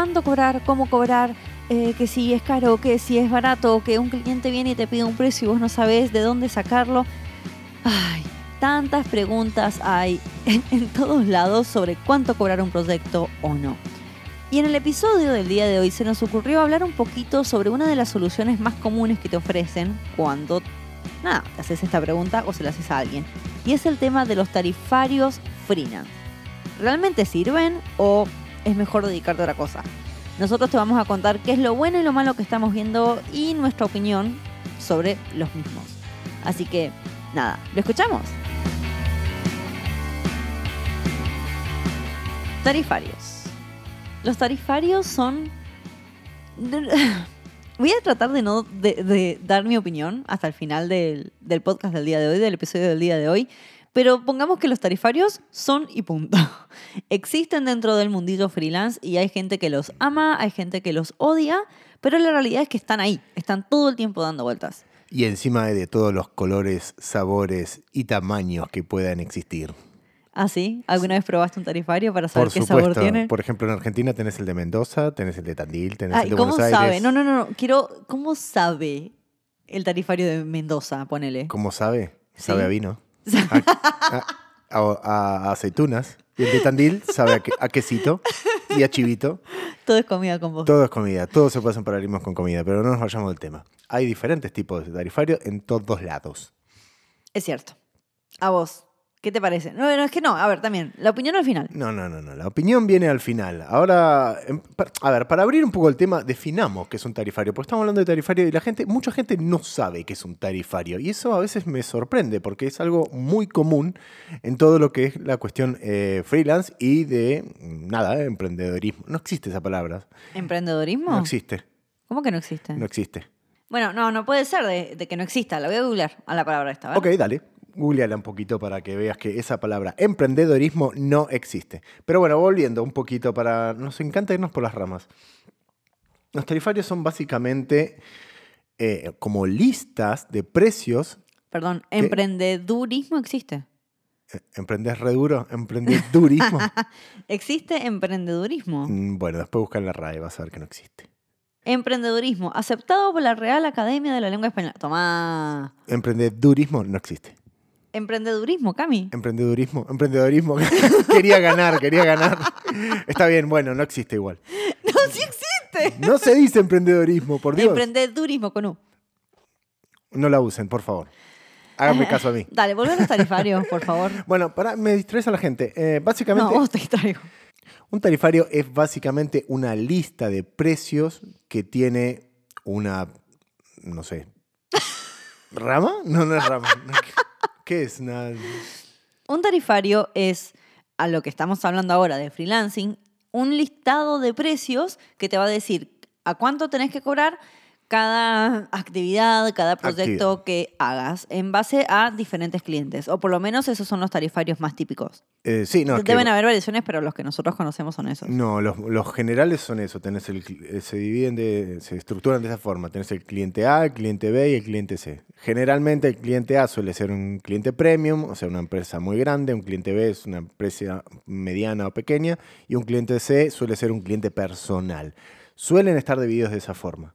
cuánto cobrar, cómo cobrar, eh, que si es caro, que si es barato, que un cliente viene y te pide un precio y vos no sabés de dónde sacarlo. Ay, tantas preguntas hay en, en todos lados sobre cuánto cobrar un proyecto o no. Y en el episodio del día de hoy se nos ocurrió hablar un poquito sobre una de las soluciones más comunes que te ofrecen cuando, nada, te haces esta pregunta o se la haces a alguien. Y es el tema de los tarifarios freelance. ¿Realmente sirven o es mejor dedicarte a otra cosa? Nosotros te vamos a contar qué es lo bueno y lo malo que estamos viendo y nuestra opinión sobre los mismos. Así que, nada, ¿lo escuchamos? Tarifarios. Los tarifarios son... Voy a tratar de no de, de dar mi opinión hasta el final del, del podcast del día de hoy, del episodio del día de hoy, pero pongamos que los tarifarios son y punto. Existen dentro del mundillo freelance y hay gente que los ama, hay gente que los odia, pero la realidad es que están ahí, están todo el tiempo dando vueltas. Y encima de todos los colores, sabores y tamaños que puedan existir. ¿Ah, sí? ¿Alguna vez probaste un tarifario para saber Por qué supuesto, sabor tiene? por ejemplo, en Argentina tenés el de Mendoza, tenés el de Tandil, tenés Ay, el de ¿cómo Buenos sabe? Aires. No, no, no, no. Quiero, ¿cómo sabe el tarifario de Mendoza? Ponele. ¿Cómo sabe? Sabe Sí. a vino. A, a- a- a aceitunas. Y el de Tandil sabe a, que- a quesito y a chivito. Todo es comida con vos. Todo es comida, todo se puede hacer paralelismos con comida, pero no nos vayamos del tema. Hay diferentes tipos de tarifarios en todos lados. Es cierto. A vos. ¿Qué te parece? No, no, es que no. A ver, también. La opinión al final. No, no, no, no. La opinión viene al final. Ahora, em, a ver, para abrir un poco el tema, definamos qué es un tarifario. Porque estamos hablando de tarifario y la gente, mucha gente no sabe qué es un tarifario. Y eso a veces me sorprende porque es algo muy común en todo lo que es la cuestión eh, freelance y de, mm, nada, eh, emprendedorismo. No existe esa palabra. ¿Emprendedorismo? No existe. ¿Cómo que no existe? No existe. Bueno, no, no puede ser de, de que no exista. La voy a googlear a la palabra esta, Ok, ¿vale? dale. Googleala un poquito para que veas que esa palabra emprendedorismo no existe. Pero bueno, volviendo un poquito para... Nos encanta irnos por las ramas. Los tarifarios son básicamente eh, como listas de precios. Perdón, ¿emprendedurismo existe? Eh, ¿Emprendés re duro? ¿Emprendedurismo? ¿Existe emprendedurismo? Mm, bueno, después busca en la RAE, vas a ver que no existe. Emprendedurismo, aceptado por la Real Academia de la Lengua Española. Tomá. Emprendedurismo no existe. Emprendedurismo, Cami. Emprendedurismo, emprendedorismo. quería ganar, quería ganar. Está bien, bueno, no existe igual. No, sí existe. No se dice emprendedorismo, por Dios. Emprendedurismo con U. No la usen, por favor. Háganme caso a mí. Dale, volver a los tarifarios, por favor. Bueno, para, me distraes a la gente. Eh, No, básicamente, vos te traigo. un tarifario es básicamente una lista de precios que tiene una, no sé, ¿rama? No, no es rama. Un tarifario es, a lo que estamos hablando ahora de freelancing, un listado de precios que te va a decir a cuánto tenés que cobrar cada actividad, cada proyecto que hagas en base a diferentes clientes. O por lo menos esos son los tarifarios más típicos. eh, sí, no, es que- Deben haber variaciones, pero los que nosotros conocemos son esos. No, los, los generales son eso. Tenés el, eh, se dividen de, se estructuran de esa forma. Tenés el cliente A, el cliente B y el cliente C. Generalmente el cliente A suele ser un cliente premium, o sea, una empresa muy grande. Un cliente B es una empresa mediana o pequeña. Y un cliente C suele ser un cliente personal. Suelen estar divididos de esa forma.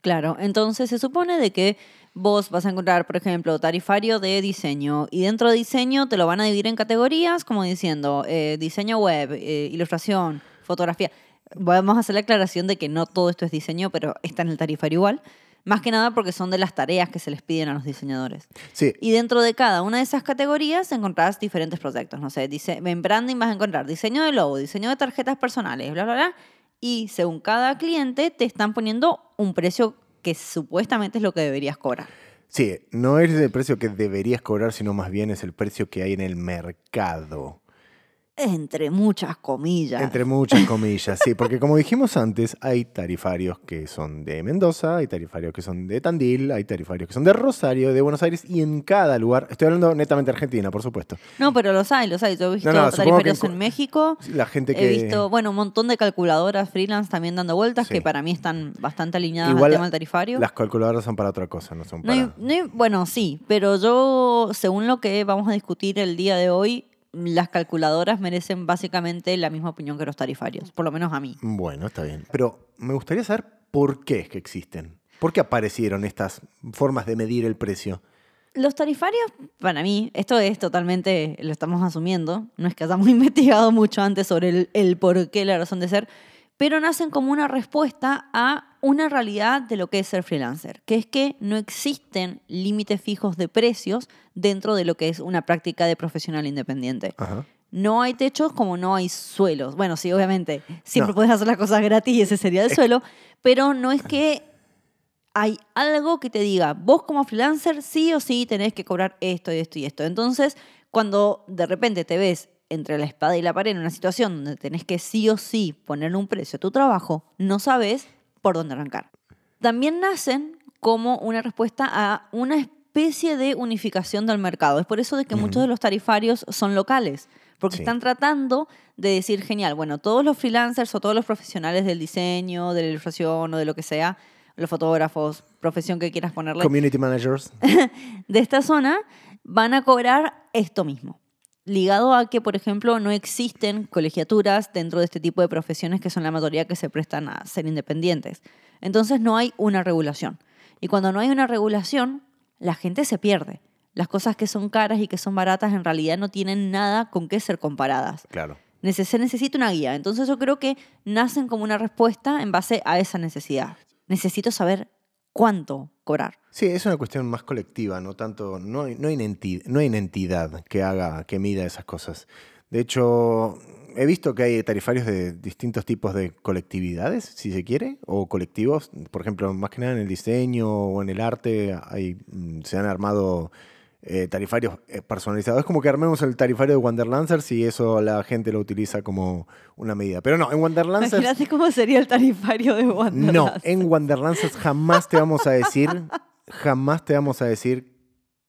Claro, entonces se supone de que vos vas a encontrar, por ejemplo, tarifario de diseño y dentro de diseño te lo van a dividir en categorías como diciendo eh, diseño web, eh, ilustración, fotografía. Vamos a hacer la aclaración de que no todo esto es diseño, pero está en el tarifario igual. Más que nada porque son de las tareas que se les piden a los diseñadores. Sí, Y dentro de cada una de esas categorías encontrás diferentes proyectos. No sé, dice, en branding vas a encontrar diseño de logo, diseño de tarjetas personales, bla, bla, bla. Y según cada cliente te están poniendo un precio que supuestamente es lo que deberías cobrar. sí, no es el precio que deberías cobrar, sino más bien es el precio que hay en el mercado. Entre muchas comillas. Entre muchas comillas, sí, porque como dijimos antes, hay tarifarios que son de Mendoza, hay tarifarios que son de Tandil, hay tarifarios que son de Rosario, de Buenos Aires, y en cada lugar, estoy hablando netamente de Argentina, por supuesto. No, pero los hay, los hay. Yo he visto No, no, tarifarios en México. La gente que... He visto, bueno, un montón de calculadoras freelance también dando vueltas Sí. que para mí están bastante alineadas Igual al tema del tarifario. Las calculadoras son para otra cosa, no son No para... hay- no hay- bueno, sí, pero yo, según lo que vamos a discutir el día de hoy, las calculadoras merecen básicamente la misma opinión que los tarifarios, por lo menos a mí. Bueno, está bien. Pero me gustaría saber por qué es que existen. ¿Por qué aparecieron estas formas de medir el precio? Los tarifarios, para mí, esto es totalmente, lo estamos asumiendo, no es que hayamos investigado mucho antes sobre el, el por qué, la razón de ser, pero nacen como una respuesta a una realidad de lo que es ser freelancer, que es que no existen límites fijos de precios dentro de lo que es una práctica de profesional independiente. Ajá. No hay techos como no hay suelos. Bueno, sí, obviamente, siempre No. puedes hacer las cosas gratis y ese sería el suelo, pero no es que hay algo que te diga, vos como freelancer sí o sí tenés que cobrar esto y esto y esto. Entonces, cuando de repente te ves entre la espada y la pared en una situación donde tenés que sí o sí poner un precio a tu trabajo, no sabes por dónde arrancar. También nacen como una respuesta a una especie de unificación del mercado. Es por eso de que muchos de los tarifarios son locales, porque Sí. están tratando de decir, genial, bueno, todos los freelancers o todos los profesionales del diseño, de la ilustración o de lo que sea, los fotógrafos, profesión que quieras ponerle, Community managers. de esta zona van a cobrar esto mismo. Ligado a que, por ejemplo, no existen colegiaturas dentro de este tipo de profesiones que son la mayoría que se prestan a ser independientes. Entonces no hay una regulación. Y cuando no hay una regulación, la gente se pierde. Las cosas que son caras y que son baratas en realidad no tienen nada con qué ser comparadas. Claro. Neces- Se necesita una guía. Entonces yo creo que nacen como una respuesta en base a esa necesidad. Necesito saber cuánto Sí, es una cuestión más colectiva, no tanto, no hay, no hay, no hay entidad que haga, que mida esas cosas. De hecho, he visto que hay tarifarios de distintos tipos de colectividades, si se quiere, o colectivos. Por ejemplo, más que nada en el diseño o en el arte, mm, se han armado eh, tarifarios eh, personalizados. Es como que armemos el tarifario de Wanderlancers y eso la gente lo utiliza como una medida. Pero no, en Wanderlancers... Imagínate cómo sería el tarifario de No, Wanderlust. en Wanderlands jamás te vamos a decir, jamás te vamos a decir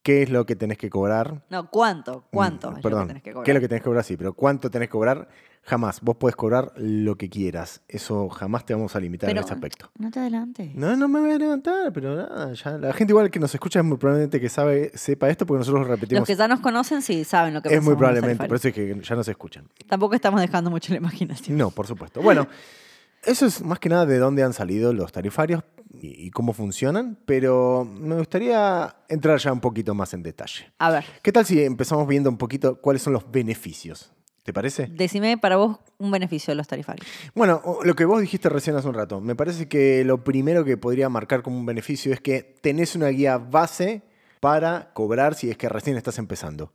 qué es lo que tenés que cobrar. No, ¿cuánto? ¿Cuánto? Mm, es Perdón, lo que tenés que cobrar? ¿qué es lo que tenés que cobrar? Sí, pero ¿cuánto tenés que cobrar? Jamás. Vos podés cobrar lo que quieras. Eso jamás te vamos a limitar Pero en ese aspecto. no te adelantes. No, no me voy a levantar, pero nada, ya. La gente igual que nos escucha es muy probablemente que sabe, sepa esto porque nosotros lo repetimos. Los que ya nos conocen sí saben lo que es muy probablemente, por eso es que ya nos escuchan. Tampoco estamos dejando mucho la imaginación. No, por supuesto. Bueno, eso es más que nada de dónde han salido los tarifarios y, y cómo funcionan, pero me gustaría entrar ya un poquito más en detalle. A ver, ¿Qué tal si empezamos viendo un poquito cuáles son los beneficios? ¿Te parece? decime para vos un beneficio de los tarifarios. Bueno, lo que vos dijiste recién hace un rato, me parece que lo primero que podría marcar como un beneficio es que tenés una guía base para cobrar si es que recién estás empezando.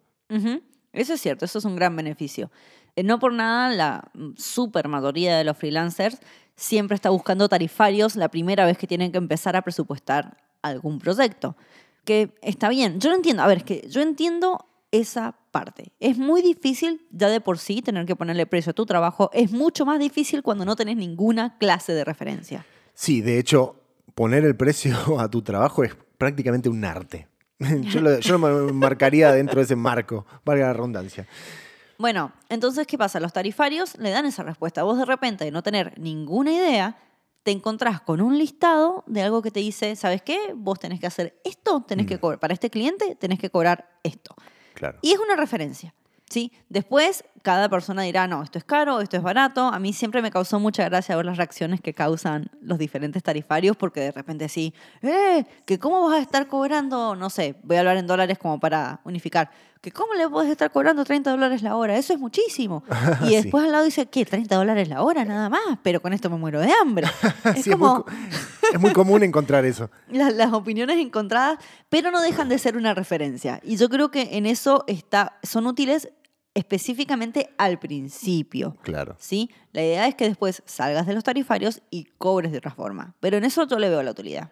Eso es cierto, eso es un gran beneficio. Eh, no por nada, la super mayoría de los freelancers siempre está buscando tarifarios la primera vez que tienen que empezar a presupuestar algún proyecto. Que está bien, yo lo entiendo. A ver, es que yo entiendo esa parte. Es muy difícil ya de por sí tener que ponerle precio a tu trabajo. Es mucho más difícil cuando no tenés ninguna clase de referencia. Sí, de hecho, poner el precio a tu trabajo es prácticamente un arte. Yo lo, yo lo me marcaría dentro de ese marco, valga la redundancia. Bueno, entonces, ¿qué pasa? Los tarifarios le dan esa respuesta. Vos de repente, de no tener ninguna idea, te encontrás con un listado de algo que te dice, ¿sabes qué? Vos tenés que hacer esto, tenés que cobrar. Para este cliente tenés que cobrar esto. Claro. Y es una referencia. ¿sí? Después, cada persona dirá, no, esto es caro, esto es barato. A mí siempre me causó mucha gracia ver las reacciones que causan los diferentes tarifarios, porque de repente sí, ¡eh! ¿Que cómo vas a estar cobrando? No sé, voy a hablar en dólares como para unificar. ¿Que cómo le puedes estar cobrando 30 dólares la hora? Eso es muchísimo. Y Sí. después al lado dice, ¿qué? 30 dólares la hora nada más, pero con esto me muero de hambre. Es Sí, es, muy, como co- es muy común encontrar eso. la- las, opiniones encontradas, pero no dejan de ser una referencia. Y yo creo que en eso está, son útiles específicamente al principio. Claro. ¿sí? La idea es que después salgas de los tarifarios y cobres de otra forma. Pero en eso yo le veo la utilidad.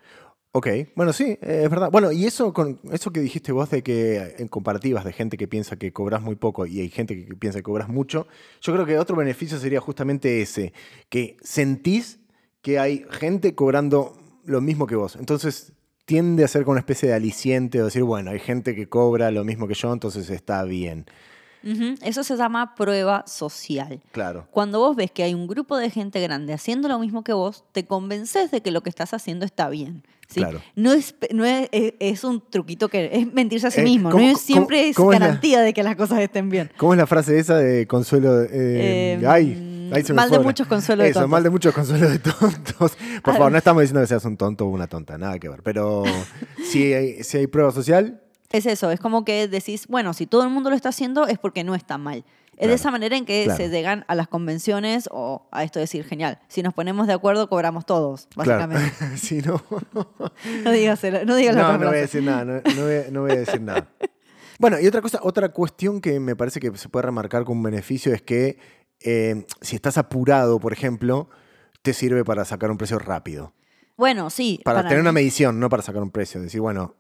Ok, bueno, sí, es verdad. Bueno, y eso con eso que dijiste vos de que en comparativas de gente que piensa que cobras muy poco y hay gente que piensa que cobras mucho, yo creo que otro beneficio sería justamente ese, que sentís que hay gente cobrando lo mismo que vos. Entonces tiende a ser como una especie de aliciente o decir, bueno, hay gente que cobra lo mismo que yo, entonces está bien. Eso se llama prueba social. Claro. Cuando vos ves que hay un grupo de gente grande haciendo lo mismo que vos, te convences de que lo que estás haciendo está bien. ¿sí? Claro. No, es, no es, es- es un truquito que es mentirse a sí Eh, mismo. ¿cómo- no cómo- siempre es la- garantía de que las cosas estén bien. ¿Cómo es la frase esa de consuelo? eh, Eh, ay, mal de muchos consuelo de Eso, tontos. mal de muchos consuelo de tontos. Por favor, no estamos diciendo que seas un tonto o una tonta, nada que ver. Pero si hay, si hay prueba social, Es eso, es como que decís, bueno, si todo el mundo lo está haciendo es porque no está mal. Es Claro, de esa manera en que claro. se llegan a las convenciones o a esto de decir, genial, si nos ponemos de acuerdo cobramos todos, claro. básicamente. si no, No digas, no digas la no, otra no voy a decir nada, no, no voy, a- no voy a decir nada. Bueno, y otra cosa, otra cuestión que me parece que se puede remarcar como un beneficio es que eh, si estás apurado, por ejemplo, te sirve para sacar un precio rápido. Bueno, sí. Para, tener una medición, no para sacar un precio. Decir, bueno,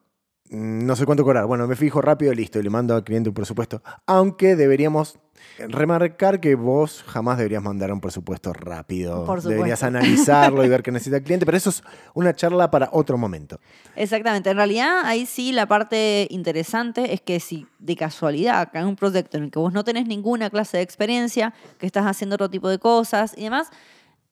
no sé cuánto cobrar. Bueno, me fijo rápido, listo, y le mando al cliente un presupuesto. Aunque deberíamos remarcar que vos jamás deberías mandar un presupuesto rápido. Por supuesto. Deberías analizarlo y ver qué necesita el cliente, pero eso es una charla para otro momento. Exactamente. En realidad, ahí sí la parte interesante es que si de casualidad cae un proyecto en el que vos no tenés ninguna clase de experiencia, que estás haciendo otro tipo de cosas y demás,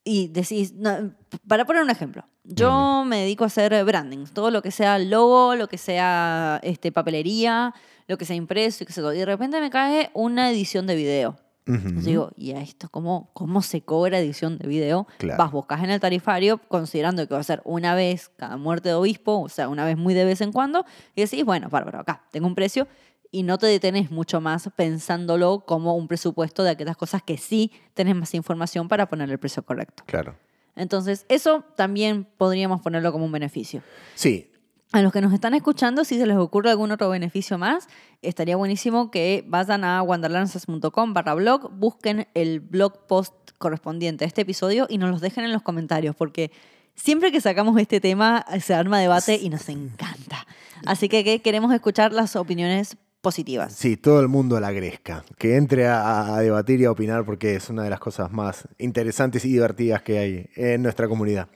y decís, no, para poner un ejemplo, yo me dedico a hacer branding, todo lo que sea logo, lo que sea este, papelería, lo que sea impreso y sé yo, y de repente me cae una edición de video. Ujú. Yo digo, ¿y a esto cómo, cómo se cobra edición de video? Claro. Vas, buscas en el tarifario, considerando que va a ser una vez cada muerte de obispo, o sea, una vez muy de vez en cuando, y decís, bueno, bárbaro, acá tengo un precio, y no te detenés mucho más pensándolo como un presupuesto de aquellas cosas que sí tenés más información para poner el precio correcto. Claro. Entonces, eso también podríamos ponerlo como un beneficio. Sí, A los que nos están escuchando, si se les ocurre algún otro beneficio más, estaría buenísimo que vayan a wanderlances.com barra blog, busquen el blog post correspondiente a este episodio y nos los dejen en los comentarios, porque siempre que sacamos este tema se arma debate y nos encanta. Así que, que queremos escuchar las opiniones positivas. sí, todo el mundo a la gresca. Que entre a, a debatir y a opinar porque es una de las cosas más interesantes y divertidas que hay en nuestra comunidad.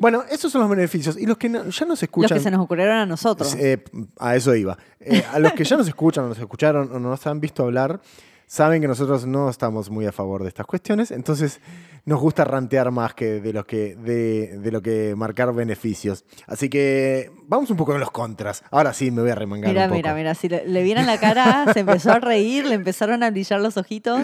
Bueno, esos son los beneficios. Y los que no- ya nos Los escuchan... que se nos ocurrieron a nosotros. Eh, a eso iba. Eh, a los que ya nos escuchan, o nos escucharon o nos han visto hablar, saben que nosotros no estamos muy a favor de estas cuestiones, entonces nos gusta rantear más que de lo que, de, de lo que marcar beneficios. Así que vamos un poco con los contras. Ahora sí me voy a remangar Mira, un poco. mira, mira, si le, le vieran la cara, se empezó a reír, le empezaron a brillar los ojitos.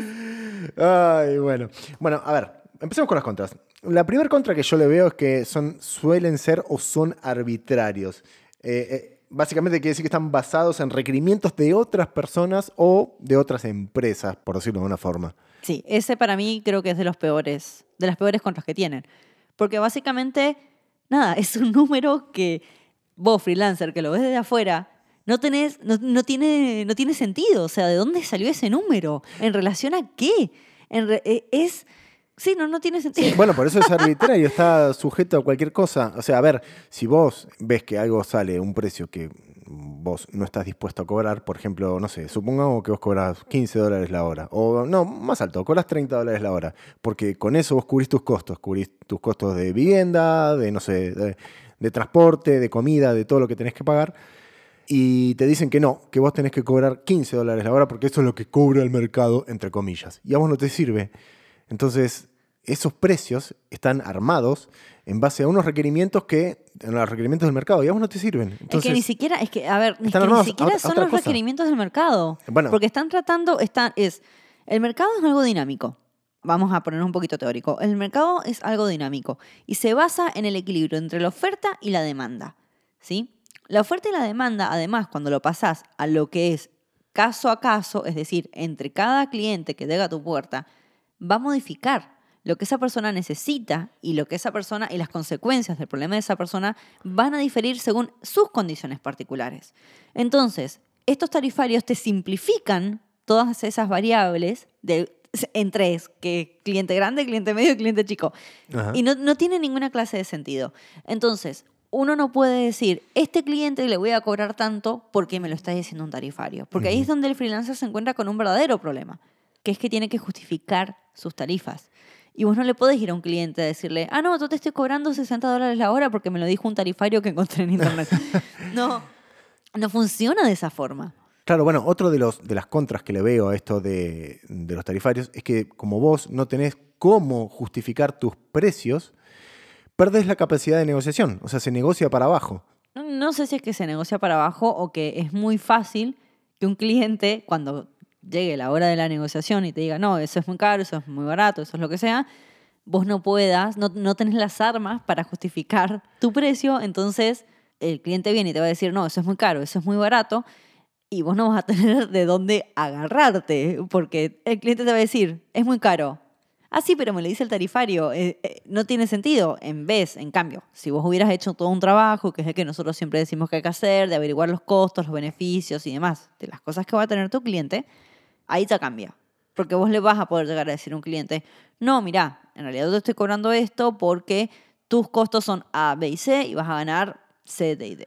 Ay, bueno. Bueno, a ver, empecemos con las contras. La primera contra que yo le veo es que son, suelen ser o son arbitrarios. Eh, eh, básicamente quiere decir que están basados en requerimientos de otras personas o de otras empresas, por decirlo de una forma. Sí, ese para mí creo que es de los peores, de las peores contras que tienen. Porque básicamente, nada, es un número que vos, freelancer, que lo ves desde afuera, no tenés, no, no tiene, no tiene sentido. O sea, ¿de dónde salió ese número? ¿En relación a qué? En eh, es. Sí, no, no tiene sentido. Bueno, por eso es arbitrario, está sujeto a cualquier cosa. O sea, a ver, si vos ves que algo sale un precio que vos no estás dispuesto a cobrar, por ejemplo, no sé, supongamos que vos cobras 15 dólares la hora, o no, más alto, cobras 30 dólares la hora, porque con eso vos cubrís tus costos, cubrís tus costos de vivienda, de, no sé, de, de transporte, de comida, de todo lo que tenés que pagar. Y te dicen que no, que vos tenés que cobrar 15 dólares la hora porque eso es lo que cobra el mercado, entre comillas. Y a vos no te sirve. Entonces, esos precios están armados en base a unos requerimientos que, en los requerimientos del mercado, y a vos no te sirven. es que ni siquiera, es que, a ver, es que están ni siquiera a son los cosa. requerimientos del mercado. Bueno. Porque están tratando, están, es, el mercado es algo dinámico. Vamos a poner un poquito teórico. El mercado es algo dinámico y se basa en el equilibrio entre la oferta y la demanda. ¿sí? La oferta y la demanda, además, cuando lo pasás a lo que es caso a caso, es decir, entre cada cliente que llega a tu puerta, va a modificar lo que esa persona necesita y lo que esa persona y las consecuencias del problema de esa persona van a diferir según sus condiciones particulares. Entonces, estos tarifarios te simplifican todas esas variables de, en tres, que cliente grande, cliente medio y cliente chico. Ajá. Y no, no tiene ninguna clase de sentido. Entonces, uno no puede decir, este cliente le voy a cobrar tanto porque me lo está diciendo un tarifario. Porque ahí es donde el freelancer se encuentra con un verdadero problema, que es que tiene que justificar sus tarifas. Y vos no le podés ir a un cliente a decirle, ah, no, yo te estoy cobrando 60 dólares la hora porque me lo dijo un tarifario que encontré en internet. no, no funciona de esa forma. Claro, bueno, otro de, los, de las contras que le veo a esto de, de los tarifarios es que como vos no tenés cómo justificar tus precios, perdés la capacidad de negociación, o sea, se negocia para abajo. No, no sé si es que se negocia para abajo o que es muy fácil que un cliente, cuando llegue la hora de la negociación y te diga, no, eso es muy caro, eso es muy barato, eso es lo que sea, vos no puedas, no, no tenés las armas para justificar tu precio, entonces el cliente viene y te va a decir, no, eso es muy caro, eso es muy barato, y vos no vas a tener de dónde agarrarte, porque el cliente te va a decir, es muy caro. Ah, sí, pero me lo dice el tarifario, eh, eh, no tiene sentido. En vez, en cambio, si vos hubieras hecho todo un trabajo, que es el que nosotros siempre decimos que hay que hacer, de averiguar los costos, los beneficios y demás, de las cosas que va a tener tu cliente, ahí te cambia. Porque vos le vas a poder llegar a decir a un cliente, no, mira, en realidad yo te estoy cobrando esto porque tus costos son A, B y C y vas a ganar C, D y D.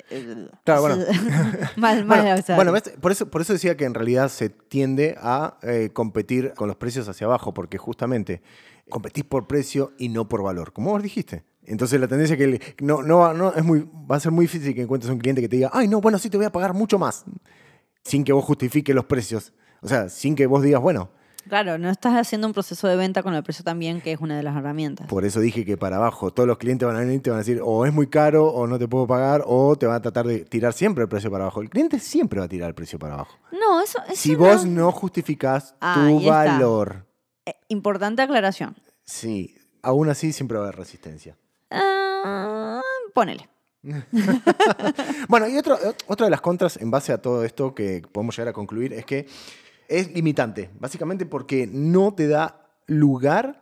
Claro, bueno. mal, mal, Bueno, o sea, bueno, ¿ves? por, eso, por eso decía que en realidad se tiende a eh, competir con los precios hacia abajo, porque justamente competís por precio y no por valor, como vos dijiste. Entonces la tendencia que el- no, no, va- no es muy, va a ser muy difícil que encuentres un cliente que te diga, ay, no, bueno, sí te voy a pagar mucho más, sin que vos justifiques los precios. O sea, sin que vos digas, bueno, Claro, no estás haciendo un proceso de venta con el precio también, que es una de las herramientas. por eso dije que para abajo todos los clientes van a venir y te van a decir, o es muy caro, o no te puedo pagar, o te van a tratar de tirar siempre el precio para abajo. El cliente siempre va a tirar el precio para abajo. No, eso, eso Si no- vos no justificás Ahí tu valor, Eh, importante aclaración. sí, aún así siempre va a haber resistencia. Ah, ponele. Bueno, y otro- otra de las contras en base a todo esto que podemos llegar a concluir es que es limitante, básicamente porque no te da lugar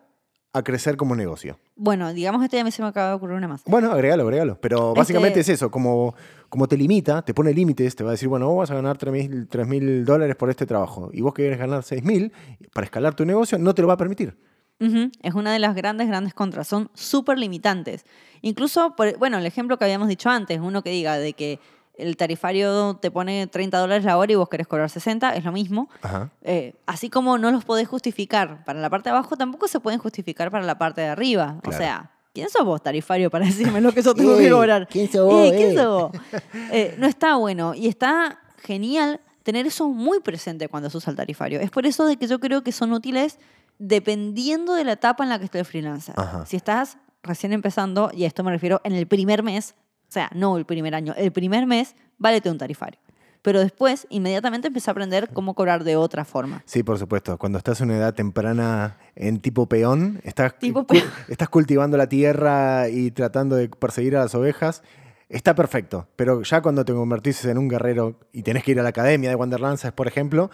a crecer como negocio. Bueno, digamos que este ya me se me acaba de ocurrir una más. Bueno, agregalo, agregalo. Pero básicamente Este- es eso, como, como te limita, te pone límites, te va a decir, bueno, vos vas a ganar 3 mil dólares por este trabajo y vos querés ganar 6 mil para escalar tu negocio, no te lo va a permitir. Es una de las grandes, grandes contras. Son súper limitantes. Incluso, por- bueno, el ejemplo que habíamos dicho antes, uno que diga de que el tarifario te pone 30 dólares la hora y vos querés cobrar 60, es lo mismo. Ajá. Eh, así como no los podés justificar para la parte de abajo, tampoco se pueden justificar para la parte de arriba. O sea, ¿quién sos vos, tarifario, para decirme lo que yo tengo que cobrar? ¿quién sos vos, Eh, ¿Quién eh? sos vos? Eh, no está bueno y está genial tener eso muy presente cuando se usa el tarifario. Es por eso de que yo creo que son útiles dependiendo de la etapa en la que esté el freelancer. Ajá. Si estás recién empezando, y a esto me refiero en el primer mes, o sea, no el primer año, el primer mes, válete un tarifario. Pero después, inmediatamente empecé a aprender cómo cobrar de otra forma. Sí, por supuesto. Cuando estás en una edad temprana en tipo peón, estás, Tipo cu- peón. estás cultivando la tierra y tratando de perseguir a las ovejas, está perfecto. Pero ya cuando te convertís en un guerrero y tenés que ir a la academia de Wanderlands, por ejemplo,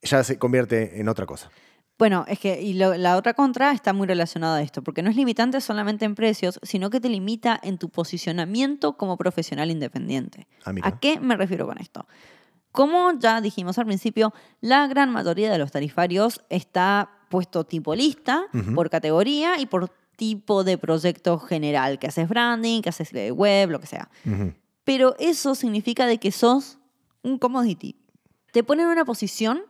ya se convierte en otra cosa. Bueno, es que y lo- la otra contra está muy relacionada a esto, porque no es limitante solamente en precios, sino que te limita en tu posicionamiento como profesional independiente. Ah. ¿A qué me refiero con esto? Como ya dijimos al principio, la gran mayoría de los tarifarios está puesto tipo lista, Ujú. por categoría y por tipo de proyecto general, que haces branding, que haces web, lo que sea. Ujú. Pero eso significa de que sos un commodity. Te ponen en una posición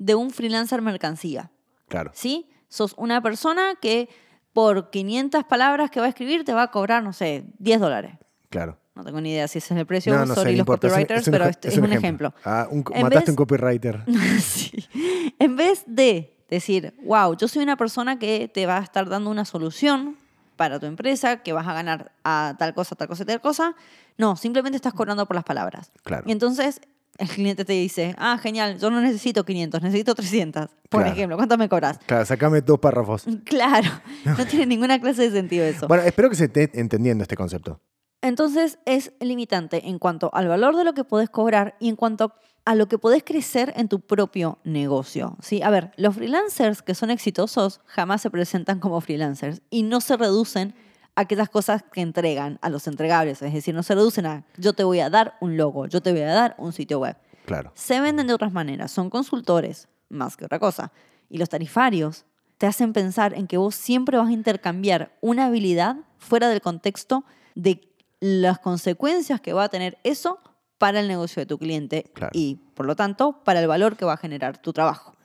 de un freelancer mercancía. Claro, ¿sí? Sos una persona que por 500 palabras que va a escribir te va a cobrar, no sé, 10 dólares. claro. No tengo ni idea si ese es el precio, No, no sorry los importa. Es un- copywriters, es un pero este es, un ejemplo. Ah, un- mataste vez- un copywriter. Sí. En vez de decir, wow, yo soy una persona que te va a estar dando una solución para tu empresa, que vas a ganar a tal cosa, tal cosa, tal cosa, no, simplemente estás cobrando por las palabras. Claro. Y entonces el cliente te dice, ah, genial, yo no necesito 500, necesito 300. Por Claro. ejemplo, ¿cuánto me cobras? Claro, sacame dos párrafos. Claro, no tiene ninguna clase de sentido eso. Bueno, espero que se esté entendiendo este concepto. Entonces es limitante en cuanto al valor de lo que podés cobrar y en cuanto a lo que podés crecer en tu propio negocio. ¿sí? A ver, los freelancers que son exitosos jamás se presentan como freelancers y no se reducen aquellas cosas que entregan a los entregables. Es decir, no se reducen a yo te voy a dar un logo, yo te voy a dar un sitio web. Claro. Se venden de otras maneras, son consultores más que otra cosa. Y los tarifarios te hacen pensar en que vos siempre vas a intercambiar una habilidad fuera del contexto de las consecuencias que va a tener eso para el negocio de tu cliente Claro. y, por lo tanto, para el valor que va a generar tu trabajo.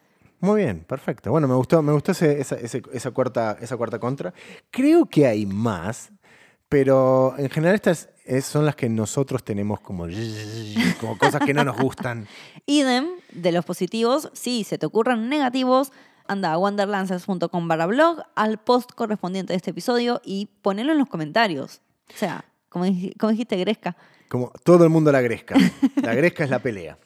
Muy bien, perfecto. Bueno, me gustó, me gustó ese- esa, ese- esa cuarta, esa cuarta contra. Creo que hay más, Pero en general estas es- son las que nosotros tenemos como, como cosas que no nos gustan. Idem de los positivos, si se te ocurren negativos, anda a wanderlancers.com barra blog al post correspondiente de este episodio y ponelo en los comentarios. O sea, como, como dijiste, Gresca. Como todo el mundo la gresca. La gresca es la pelea.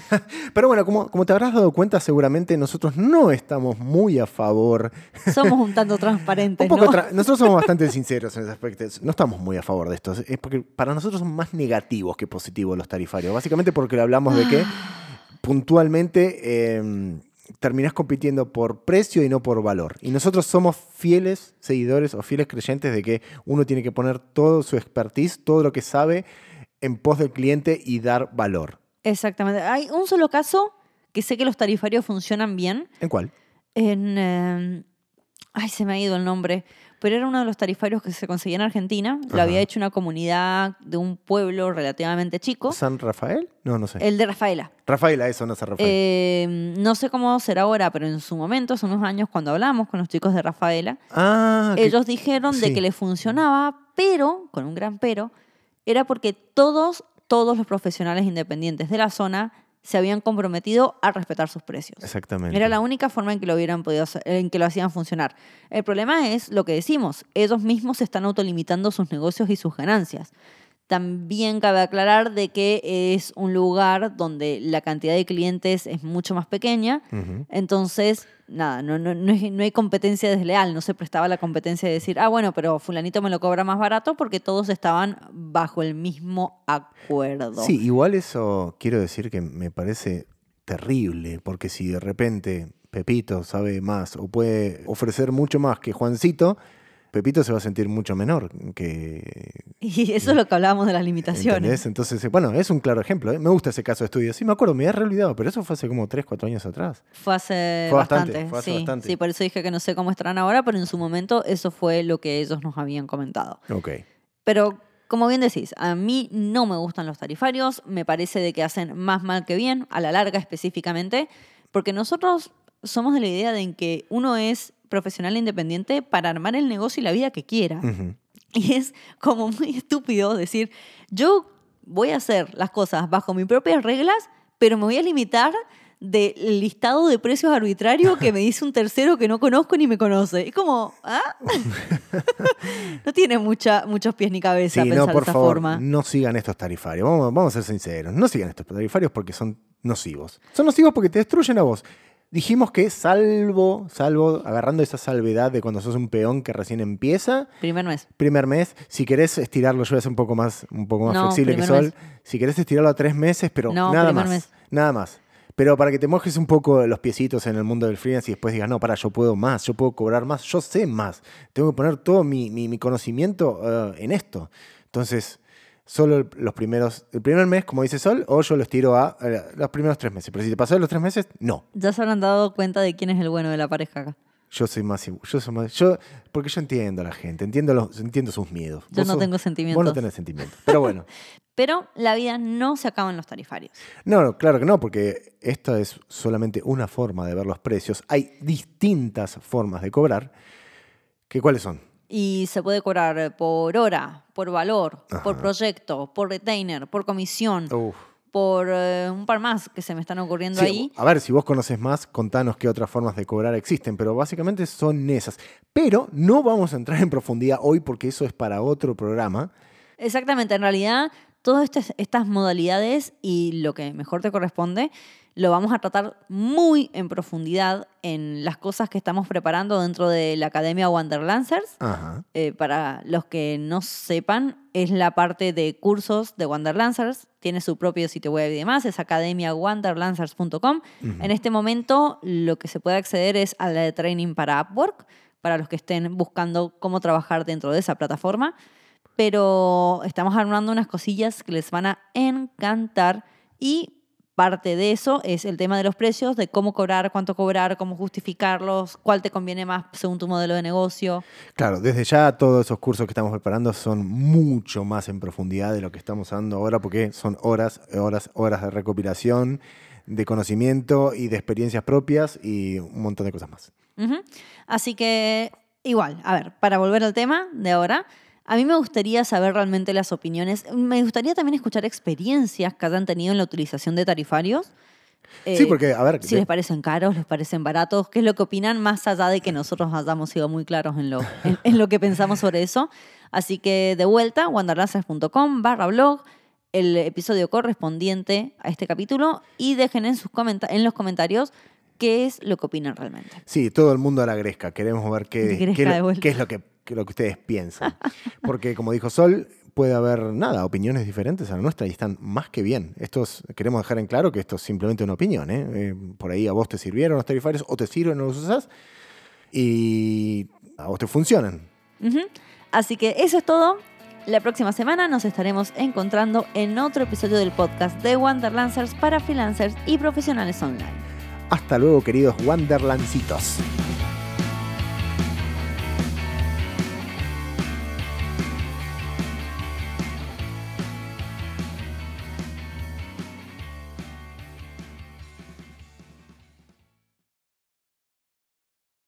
Pero bueno, como, como te habrás dado cuenta, seguramente nosotros no estamos muy a favor. Somos un tanto transparentes, Un poco ¿no? tra- nosotros somos bastante sinceros en ese aspecto. No estamos muy a favor de esto. Es porque para nosotros son más negativos que positivos los tarifarios. Básicamente porque hablamos de que puntualmente eh, terminás compitiendo por precio y no por valor. Y nosotros somos fieles seguidores o fieles creyentes de que uno tiene que poner todo su expertise, todo lo que sabe en pos del cliente y dar valor. Exactamente. Hay un solo caso que sé que los tarifarios funcionan bien. ¿En cuál? En. eh, ay, se me ha ido el nombre. Pero era uno de los tarifarios que se conseguía en Argentina. Lo Ajá. había hecho una comunidad de un pueblo relativamente chico. ¿San Rafael? No, no sé. El de Rafaela. Rafaela, eso no es San Rafael. Eh, no sé cómo será ahora, pero en su momento, hace unos años, cuando hablamos con los chicos de Rafaela, ah, que- ellos dijeron de que les funcionaba, pero, con un gran pero, era porque todos, todos los profesionales independientes de la zona se habían comprometido a respetar sus precios. Exactamente. Era la única forma en que lo hubieran podido hacer- en que lo hacían funcionar. El problema es lo que decimos, ellos mismos se están autolimitando sus negocios y sus ganancias. También cabe aclarar de que es un lugar donde la cantidad de clientes es mucho más pequeña, entonces, nada, no, no, no, no hay competencia desleal, no se prestaba la competencia de decir, ah, bueno, pero fulanito me lo cobra más barato porque todos estaban bajo el mismo acuerdo. Sí, igual eso quiero decir que me parece terrible, porque si de repente Pepito sabe más o puede ofrecer mucho más que Juancito, Pepito se va a sentir mucho menor que... Y eso es lo que hablábamos de las limitaciones. ¿entendés? Entonces, eh, bueno, es un claro ejemplo. ¿eh? Me gusta ese caso de estudio. Sí, me acuerdo, me había re olvidado, pero eso fue hace como 3, 4 años atrás. Fue hace Fue bastante, bastante, fue hace sí, bastante. sí, por eso dije que no sé cómo estarán ahora, pero en su momento eso fue lo que ellos nos habían comentado. Ok. Pero como bien decís, a mí no me gustan los tarifarios, me parece de que hacen más mal que bien, a la larga específicamente, porque nosotros somos de la idea de que uno es profesional independiente para armar el negocio y la vida que quiera. Ujú. Y es como muy estúpido decir, yo voy a hacer las cosas bajo mis propias reglas, pero me voy a limitar del listado de precios arbitrario que me dice un tercero que no conozco ni me conoce. Es como, ¿ah? no tiene mucha, muchos pies ni cabeza Sí, pensar no, por de esa favor, forma. no sigan estos tarifarios. Vamos, vamos a ser sinceros. No sigan estos tarifarios porque son nocivos. Son nocivos porque te destruyen a vos. Dijimos que salvo, salvo, agarrando esa salvedad de cuando sos un peón que recién empieza, Primer mes. primer mes, si querés estirarlo, yo voy a ser un poco más, un poco más No, flexible que primer Sol. mes. Si querés estirarlo a tres meses, pero No, nada primer más. mes. Nada más. Pero para que te mojes un poco los piecitos en el mundo del freelance y después digas, no, para, yo puedo más, yo puedo cobrar más, yo sé más. Tengo que poner todo mi, mi- mi conocimiento eh, en esto. Entonces, solo los primeros, el primer mes, como dice Sol, o yo lo estiro a los primeros tres meses. Pero si te pasó los tres meses, no. Ya se habrán dado cuenta de quién es el bueno de la pareja acá. Yo soy más, yo soy más, yo, porque yo entiendo a la gente, entiendo, los, entiendo sus miedos. Yo Vos no sos- tengo Vos sentimientos. no tenés sentimientos. Pero bueno. Pero la vida no se acaba en los tarifarios. No, no, claro que no, porque esta es solamente una forma de ver los precios. Hay distintas formas de cobrar. ¿Que ¿Cuáles son? Y se puede cobrar por hora, por valor, por proyecto, por retainer, por comisión, Uf. por eh, un par más que se me están ocurriendo Sí, ahí. A ver, si vos conoces más, contanos qué otras formas de cobrar existen, pero básicamente son esas. Pero no vamos a entrar en profundidad hoy porque eso es para otro programa. Exactamente, en realidad todas estas, estas modalidades y lo que mejor te corresponde lo vamos a tratar muy en profundidad en las cosas que estamos preparando dentro de la Academia Wanderlancers. Eh, para los que no sepan, es la parte de cursos de Wanderlancers. Tiene su propio sitio web y demás, es academiawanderlancers.com. En este momento, lo que se puede acceder es a la de training para Upwork, para los que estén buscando cómo trabajar dentro de esa plataforma. Pero estamos armando unas cosillas que les van a encantar y parte de eso es el tema de los precios, de cómo cobrar, cuánto cobrar, cómo justificarlos, cuál te conviene más según tu modelo de negocio. Claro, desde ya todos esos cursos que estamos preparando son mucho más en profundidad de lo que estamos dando ahora porque son horas, horas, horas de recopilación, de conocimiento y de experiencias propias y un montón de cosas más. Así que, igual, a ver, para volver al tema de ahora, A mí me gustaría saber realmente las opiniones. Me gustaría también escuchar experiencias que hayan tenido en la utilización de tarifarios. sí, Eh, porque, a ver, Si de- les parecen caros, les parecen baratos, qué es lo que opinan, más allá de que nosotros hayamos sido muy claros en lo, en, en lo que pensamos sobre eso. Así que de vuelta, wanderlazers.com barra blog, el episodio correspondiente a este capítulo y dejen en, sus comenta- en los comentarios qué es lo que opinan realmente. sí, todo el mundo a la gresca. Queremos ver qué, qué es lo que, qué es lo que ustedes piensan. Porque, como dijo Sol, puede haber, nada, opiniones diferentes a la nuestra y están más que bien. Esto es- queremos dejar en claro que esto es simplemente una opinión. ¿eh? Eh, por ahí a vos te sirvieron los tarifarios o te sirven o los usás y a vos te funcionan. Así que eso es todo. La próxima semana nos estaremos encontrando en otro episodio del podcast de Wanderlancers para freelancers y profesionales online. Hasta luego, queridos Wanderlancitos.